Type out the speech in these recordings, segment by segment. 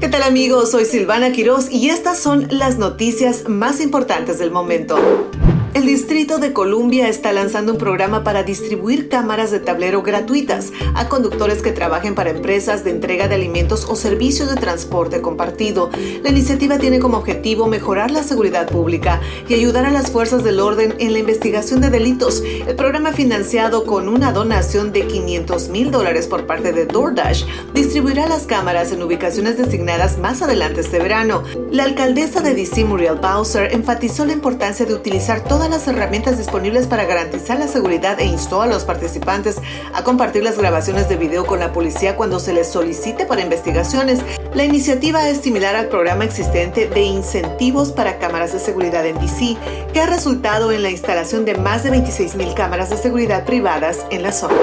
¿Qué tal amigos? Soy Silvana Quiroz y estas son las noticias más importantes del momento. El Distrito de Columbia está lanzando un programa para distribuir cámaras de tablero gratuitas a conductores que trabajen para empresas de entrega de alimentos o servicios de transporte compartido. La iniciativa tiene como objetivo mejorar la seguridad pública y ayudar a las fuerzas del orden en la investigación de delitos. El programa financiado con una donación de 500 mil dólares por parte de DoorDash distribuirá las cámaras en ubicaciones designadas más adelante este verano. La alcaldesa de DC, Muriel Bowser, enfatizó la importancia de utilizar todas las herramientas disponibles para garantizar la seguridad e instó a los participantes a compartir las grabaciones de video con la policía cuando se les solicite para investigaciones. La iniciativa es similar al programa existente de incentivos para cámaras de seguridad en DC, que ha resultado en la instalación de más de 26.000 cámaras de seguridad privadas en la zona.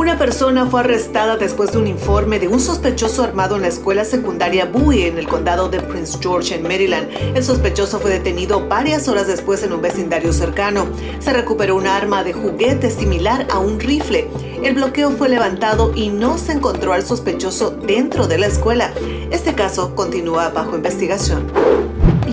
Una persona fue arrestada después de un informe de un sospechoso armado en la escuela secundaria Bowie en el condado de Prince George en Maryland. El sospechoso fue detenido varias horas después en un vecindario cercano. Se recuperó un arma de juguete similar a un rifle. El bloqueo fue levantado y no se encontró al sospechoso dentro de la escuela. Este caso continúa bajo investigación.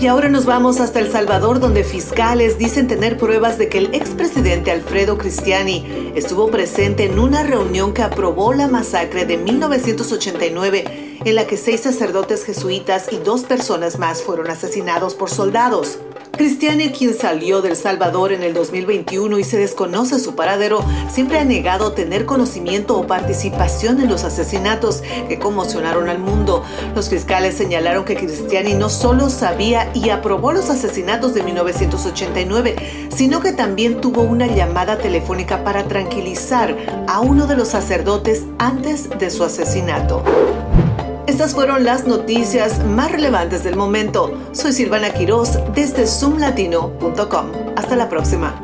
Y ahora nos vamos hasta El Salvador, donde fiscales dicen tener pruebas de que el expresidente Alfredo Cristiani estuvo presente en una reunión que aprobó la masacre de 1989 en la que seis sacerdotes jesuitas y dos personas más fueron asesinados por soldados. Cristiani, quien salió del Salvador en el 2021 y se desconoce su paradero, siempre ha negado tener conocimiento o participación en los asesinatos que conmocionaron al mundo. Los fiscales señalaron que Cristiani no solo sabía y aprobó los asesinatos de 1989, sino que también tuvo una llamada telefónica para tranquilizar a uno de los sacerdotes antes de su asesinato. Estas fueron las noticias más relevantes del momento. Soy Silvana Quiroz desde zoomlatino.com. Hasta la próxima.